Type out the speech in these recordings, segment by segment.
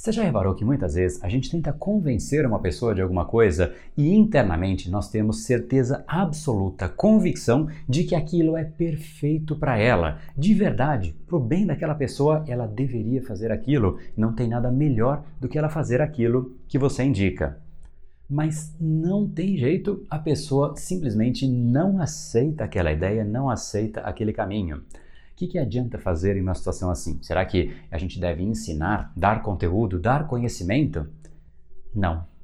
Você já reparou que muitas vezes a gente tenta convencer uma pessoa de alguma coisa e internamente nós temos certeza absoluta, convicção de que aquilo é perfeito para ela. De verdade, pro bem daquela pessoa, ela deveria fazer aquilo. Não tem nada melhor do que ela fazer aquilo que você indica. Mas não tem jeito, a pessoa simplesmente não aceita aquela ideia, não aceita aquele caminho que, que adianta fazer em uma situação assim? Será que a gente deve ensinar, dar conteúdo, dar conhecimento? Não.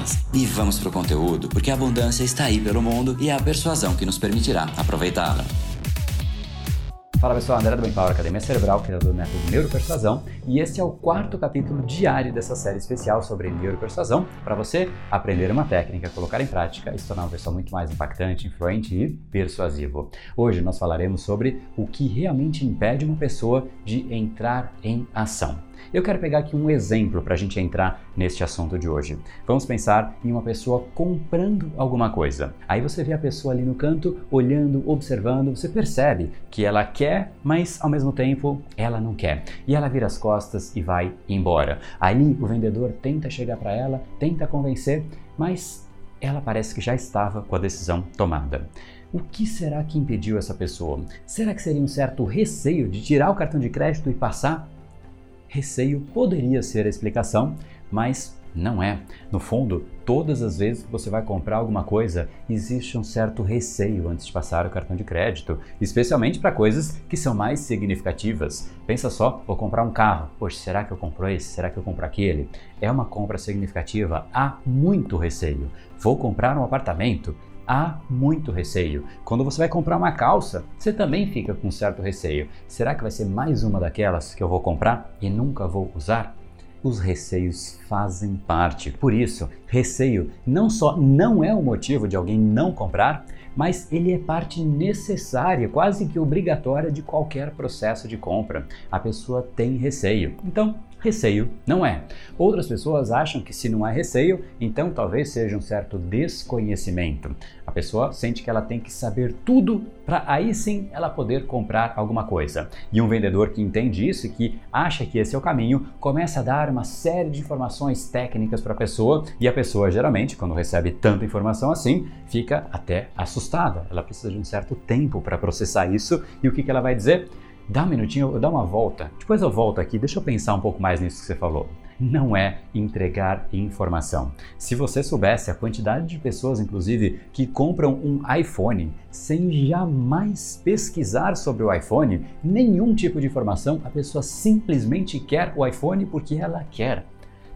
mais. E vamos pro conteúdo, porque a abundância está aí pelo mundo e é a persuasão que nos permitirá aproveitá-la. Fala pessoal, André do Power Academia Cerebral, criador do método Neuropersuasão, e este é o quarto capítulo diário dessa série especial sobre neuropersuasão, para você aprender uma técnica, colocar em prática e se tornar uma pessoa muito mais impactante, influente e persuasivo. Hoje nós falaremos sobre o que realmente impede uma pessoa de entrar em ação. Eu quero pegar aqui um exemplo para a gente entrar neste assunto de hoje. Vamos pensar em uma pessoa comprando alguma coisa. Aí você vê a pessoa ali no canto, olhando, observando, você percebe que ela quer, mas ao mesmo tempo ela não quer. E ela vira as costas e vai embora. Aí o vendedor tenta chegar para ela, tenta convencer, mas ela parece que já estava com a decisão tomada. O que será que impediu essa pessoa? Será que seria um certo receio de tirar o cartão de crédito e passar? Receio poderia ser a explicação, mas não é. No fundo, todas as vezes que você vai comprar alguma coisa, existe um certo receio antes de passar o cartão de crédito, especialmente para coisas que são mais significativas. Pensa só, vou comprar um carro. Poxa, será que eu compro esse? Será que eu compro aquele? É uma compra significativa, há muito receio. Vou comprar um apartamento? Há muito receio. Quando você vai comprar uma calça, você também fica com certo receio. Será que vai ser mais uma daquelas que eu vou comprar e nunca vou usar? Os receios fazem parte. Por isso, receio não só não é o motivo de alguém não comprar, mas ele é parte necessária, quase que obrigatória de qualquer processo de compra. A pessoa tem receio. Então, receio não é. Outras pessoas acham que se não há receio, então talvez seja um certo desconhecimento. A pessoa sente que ela tem que saber tudo para aí sim ela poder comprar alguma coisa. E um vendedor que entende isso e que acha que esse é o caminho, começa a dar uma série de informações técnicas para a pessoa e a pessoa geralmente, quando recebe tanta informação assim, fica até assustada. Ela precisa de um certo tempo para processar isso e o que, que ela vai dizer? Dá um minutinho, dá uma volta, depois eu volto aqui, deixa eu pensar um pouco mais nisso que você falou. Não é entregar informação. Se você soubesse a quantidade de pessoas, inclusive, que compram um iPhone sem jamais pesquisar sobre o iPhone, nenhum tipo de informação, a pessoa simplesmente quer o iPhone porque ela quer.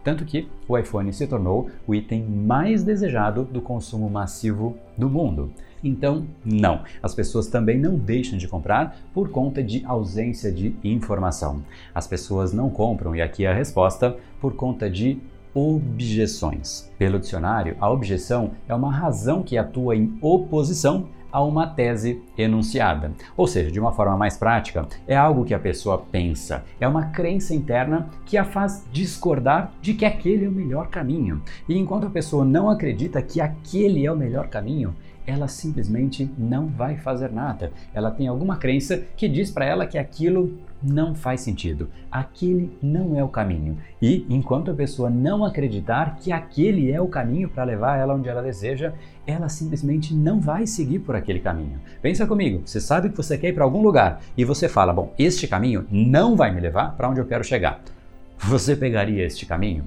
Tanto que o iPhone se tornou o item mais desejado do consumo massivo do mundo. Então, não, as pessoas também não deixam de comprar por conta de ausência de informação. As pessoas não compram, e aqui é a resposta, por conta de objeções. Pelo dicionário, a objeção é uma razão que atua em oposição a uma tese enunciada. Ou seja, de uma forma mais prática, é algo que a pessoa pensa, é uma crença interna que a faz discordar de que aquele é o melhor caminho. E enquanto a pessoa não acredita que aquele é o melhor caminho, ela simplesmente não vai fazer nada. Ela tem alguma crença que diz para ela que aquilo não faz sentido. Aquele não é o caminho. E enquanto a pessoa não acreditar que aquele é o caminho para levar ela onde ela deseja, ela simplesmente não vai seguir por aquele caminho. Pensa comigo, você sabe que você quer ir para algum lugar e você fala: "Bom, este caminho não vai me levar para onde eu quero chegar". Você pegaria este caminho?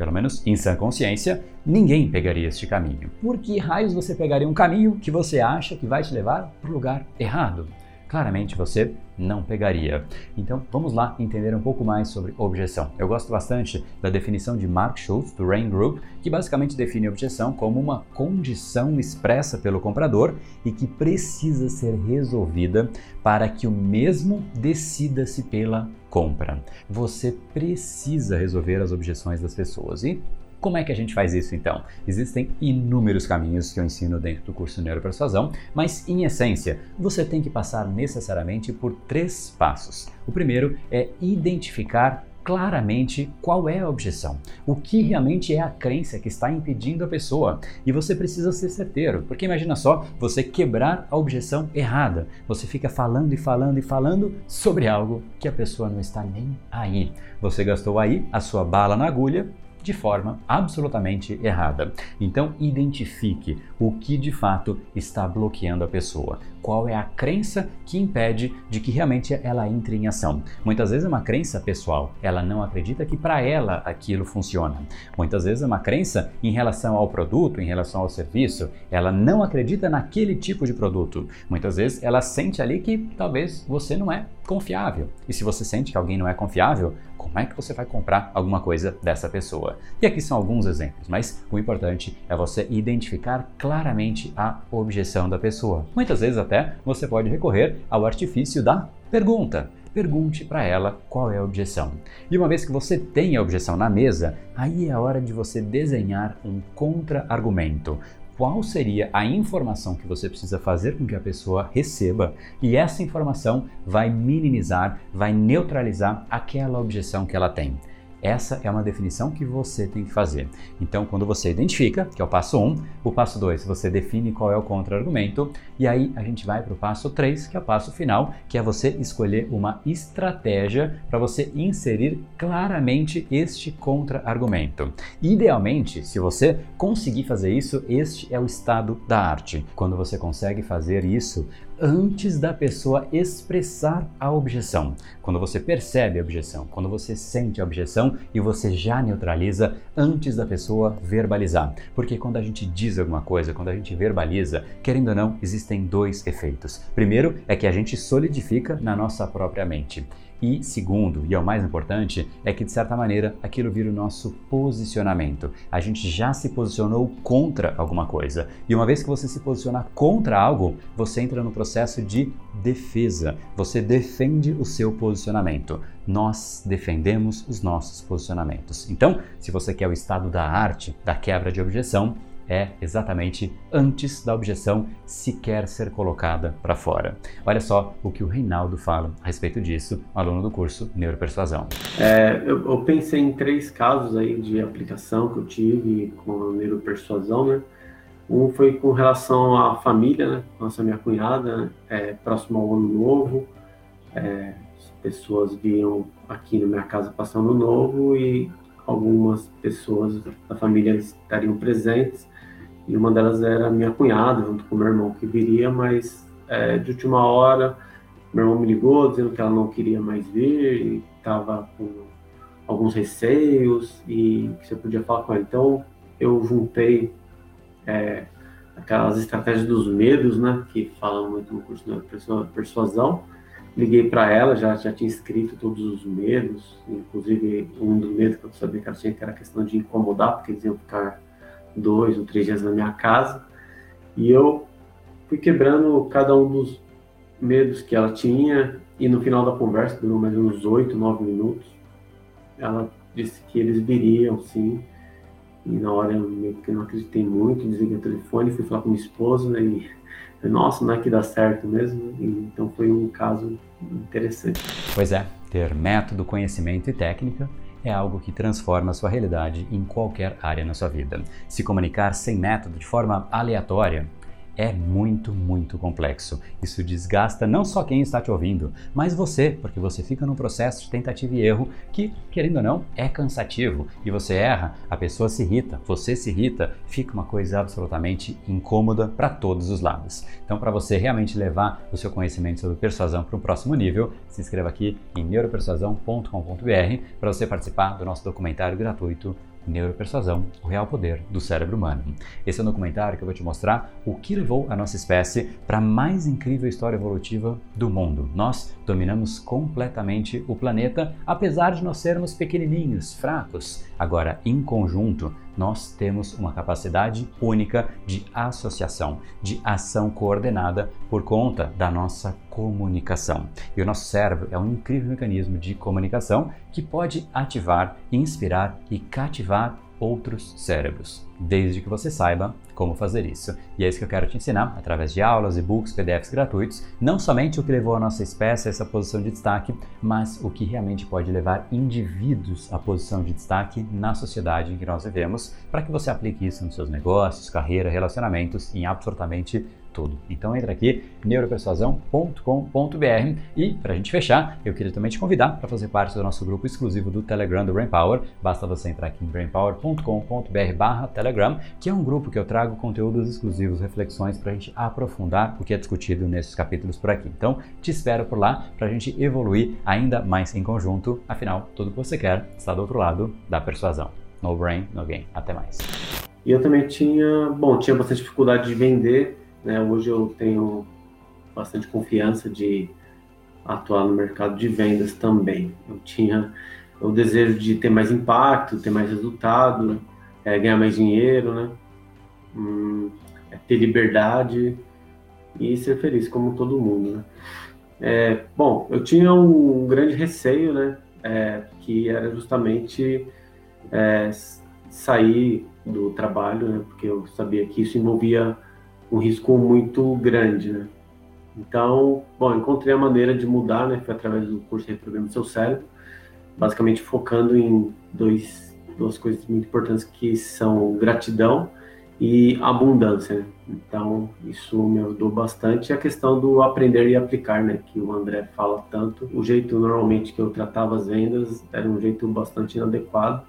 Pelo menos em sã consciência, ninguém pegaria este caminho. Por que raios você pegaria um caminho que você acha que vai te levar para o lugar errado? Claramente você não pegaria. Então vamos lá entender um pouco mais sobre objeção. Eu gosto bastante da definição de Mark Schultz, do Rain Group, que basicamente define objeção como uma condição expressa pelo comprador e que precisa ser resolvida para que o mesmo decida-se pela compra. Você precisa resolver as objeções das pessoas e como é que a gente faz isso então? Existem inúmeros caminhos que eu ensino dentro do curso Neuropersuasão, mas em essência, você tem que passar necessariamente por três passos. O primeiro é identificar claramente qual é a objeção, o que realmente é a crença que está impedindo a pessoa. E você precisa ser certeiro, porque imagina só você quebrar a objeção errada. Você fica falando e falando e falando sobre algo que a pessoa não está nem aí. Você gastou aí a sua bala na agulha de forma absolutamente errada. Então, identifique o que de fato está bloqueando a pessoa. Qual é a crença que impede de que realmente ela entre em ação? Muitas vezes é uma crença pessoal, ela não acredita que para ela aquilo funciona. Muitas vezes é uma crença em relação ao produto, em relação ao serviço, ela não acredita naquele tipo de produto. Muitas vezes ela sente ali que talvez você não é confiável. E se você sente que alguém não é confiável, como é que você vai comprar alguma coisa dessa pessoa? E aqui são alguns exemplos, mas o importante é você identificar claramente a objeção da pessoa. Muitas vezes até você pode recorrer ao artifício da pergunta. Pergunte para ela qual é a objeção. E uma vez que você tem a objeção na mesa, aí é a hora de você desenhar um contra-argumento qual seria a informação que você precisa fazer com que a pessoa receba, e essa informação vai minimizar, vai neutralizar aquela objeção que ela tem. Essa é uma definição que você tem que fazer. Então, quando você identifica, que é o passo 1, um, o passo 2, você define qual é o contra-argumento, e aí a gente vai para o passo 3, que é o passo final, que é você escolher uma estratégia para você inserir claramente este contra-argumento. Idealmente, se você conseguir fazer isso, este é o estado da arte. Quando você consegue fazer isso, antes da pessoa expressar a objeção. Quando você percebe a objeção, quando você sente a objeção e você já neutraliza antes da pessoa verbalizar. Porque quando a gente diz alguma coisa, quando a gente verbaliza, querendo ou não, existem dois efeitos. Primeiro é que a gente solidifica na nossa própria mente. E segundo, e é o mais importante, é que de certa maneira aquilo vira o nosso posicionamento. A gente já se posicionou contra alguma coisa. E uma vez que você se posiciona contra algo, você entra no processo de defesa. Você defende o seu posicionamento. Nós defendemos os nossos posicionamentos. Então, se você quer o estado da arte, da quebra de objeção, é exatamente antes da objeção sequer ser colocada para fora. Olha só o que o Reinaldo fala a respeito disso, aluno do curso Neuropersuasão. É, eu, eu, pensei em três casos aí de aplicação que eu tive com a neuropersuasão, né? Um foi com relação à família, né? Nossa, minha cunhada, né? é, próximo ao ano novo, é, as pessoas vinham aqui na minha casa passando ano novo e algumas pessoas da família estariam presentes e uma delas era minha cunhada, junto com meu irmão que viria, mas é, de última hora meu irmão me ligou dizendo que ela não queria mais vir e estava com alguns receios e que você podia falar com ela. Então eu juntei é, aquelas estratégias dos medos, né, que falam muito no curso de persuasão. Liguei para ela, já, já tinha escrito todos os medos, inclusive um dos medos que eu sabia que ela tinha, que era a questão de incomodar, porque eles iam ficar dois ou três dias na minha casa. E eu fui quebrando cada um dos medos que ela tinha. E no final da conversa, durou mais uns oito, nove minutos, ela disse que eles viriam, sim. E na hora eu meio que não acreditei muito, desliguei o telefone, fui falar com minha esposa e nossa, não é que dá certo mesmo. Então foi um caso interessante. Pois é, ter método, conhecimento e técnica é algo que transforma a sua realidade em qualquer área na sua vida. Se comunicar sem método, de forma aleatória, é muito, muito complexo. Isso desgasta não só quem está te ouvindo, mas você, porque você fica num processo de tentativa e erro que, querendo ou não, é cansativo. E você erra, a pessoa se irrita, você se irrita, fica uma coisa absolutamente incômoda para todos os lados. Então, para você realmente levar o seu conhecimento sobre persuasão para um próximo nível, se inscreva aqui em neuropersuasão.com.br para você participar do nosso documentário gratuito Neuropersuasão, o real poder do cérebro humano. Esse é um documentário que eu vou te mostrar o que levou a nossa espécie para a mais incrível história evolutiva do mundo. Nós dominamos completamente o planeta, apesar de nós sermos pequenininhos, fracos. Agora, em conjunto, nós temos uma capacidade única de associação, de ação coordenada por conta da nossa comunicação. E o nosso cérebro é um incrível mecanismo de comunicação que pode ativar, inspirar e cativar outros cérebros, desde que você saiba como fazer isso. E é isso que eu quero te ensinar através de aulas, e-books, PDFs gratuitos, não somente o que levou a nossa espécie a essa posição de destaque, mas o que realmente pode levar indivíduos à posição de destaque na sociedade em que nós vivemos, para que você aplique isso nos seus negócios, carreira, relacionamentos, em absolutamente tudo. Então entra aqui neuropersuasão.com.br e para a gente fechar, eu queria também te convidar para fazer parte do nosso grupo exclusivo do Telegram do Brainpower. Basta você entrar aqui em brainpower.com.br/telegram, que é um grupo que eu trago conteúdos exclusivos, reflexões para a gente aprofundar o que é discutido nesses capítulos por aqui. Então te espero por lá para a gente evoluir ainda mais em conjunto. Afinal, tudo que você quer está do outro lado da persuasão. No brain, no gain. Até mais. E eu também tinha, bom, tinha bastante dificuldade de vender né? Hoje eu tenho bastante confiança de atuar no mercado de vendas também. Eu tinha o desejo de ter mais impacto, ter mais resultado, é, ganhar mais dinheiro, né? Hum, é, ter liberdade e ser feliz, como todo mundo, né? É, bom, eu tinha um grande receio, né? É, que era justamente é, sair do trabalho, né? Porque eu sabia que isso envolvia um risco muito grande, né? Então, bom, encontrei a maneira de mudar, né? Foi através do curso Reprograma Seu Cérebro, basicamente focando em dois, duas coisas muito importantes que são gratidão e abundância. Né? Então, isso me ajudou bastante. E a questão do aprender e aplicar, né? Que o André fala tanto. O jeito normalmente que eu tratava as vendas era um jeito bastante inadequado,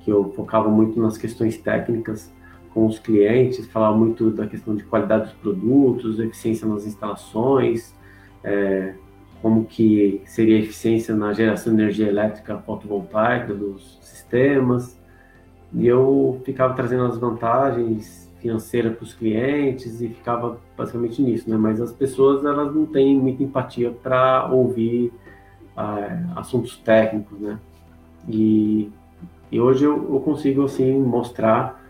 que eu focava muito nas questões técnicas com os clientes, falava muito da questão de qualidade dos produtos, eficiência nas instalações, é, como que seria a eficiência na geração de energia elétrica fotovoltaica dos sistemas. E eu ficava trazendo as vantagens financeiras para os clientes e ficava basicamente nisso, né? Mas as pessoas elas não têm muita empatia para ouvir é, assuntos técnicos, né? E, e hoje eu, eu consigo assim mostrar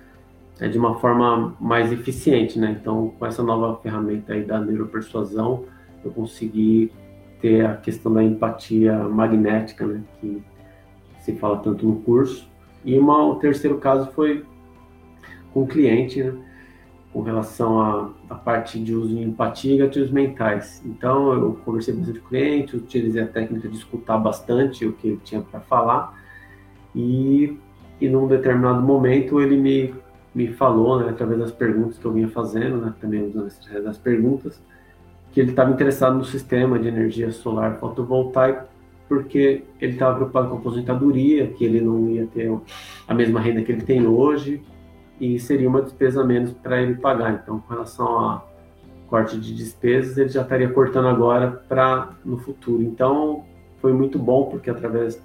é, de uma forma mais eficiente, né? Então, com essa nova ferramenta aí da neuropersuasão, eu consegui ter a questão da empatia magnética, né? Que se fala tanto no curso. E uma, o terceiro caso foi com o cliente, né? Com relação à, parte de uso de empatia e gatilhos mentais. Então, eu conversei com o cliente, utilizei a técnica de escutar bastante o que ele tinha para falar. E, e num determinado momento, ele me me falou, né, através das perguntas que eu vinha fazendo, né, também usando as perguntas, que ele estava interessado no sistema de energia solar fotovoltaica, porque ele estava preocupado com a aposentadoria, que ele não ia ter a mesma renda que ele tem hoje, e seria uma despesa menos para ele pagar. Então, com relação a corte de despesas, ele já estaria cortando agora para no futuro. Então, foi muito bom, porque através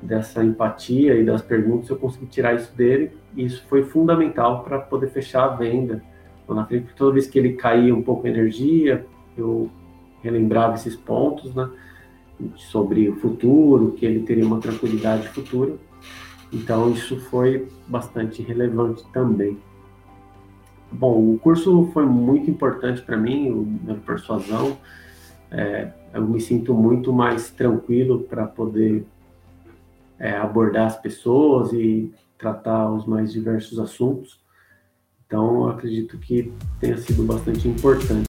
dessa empatia e das perguntas, eu consegui tirar isso dele, e isso foi fundamental para poder fechar a venda. Na frente, toda vez que ele caía um pouco a energia, eu relembrava esses pontos, né, sobre o futuro, que ele teria uma tranquilidade futura. Então, isso foi bastante relevante também. Bom, o curso foi muito importante para mim, o persuasão. É, eu me sinto muito mais tranquilo para poder é, abordar as pessoas e tratar os mais diversos assuntos. Então, acredito que tenha sido bastante importante.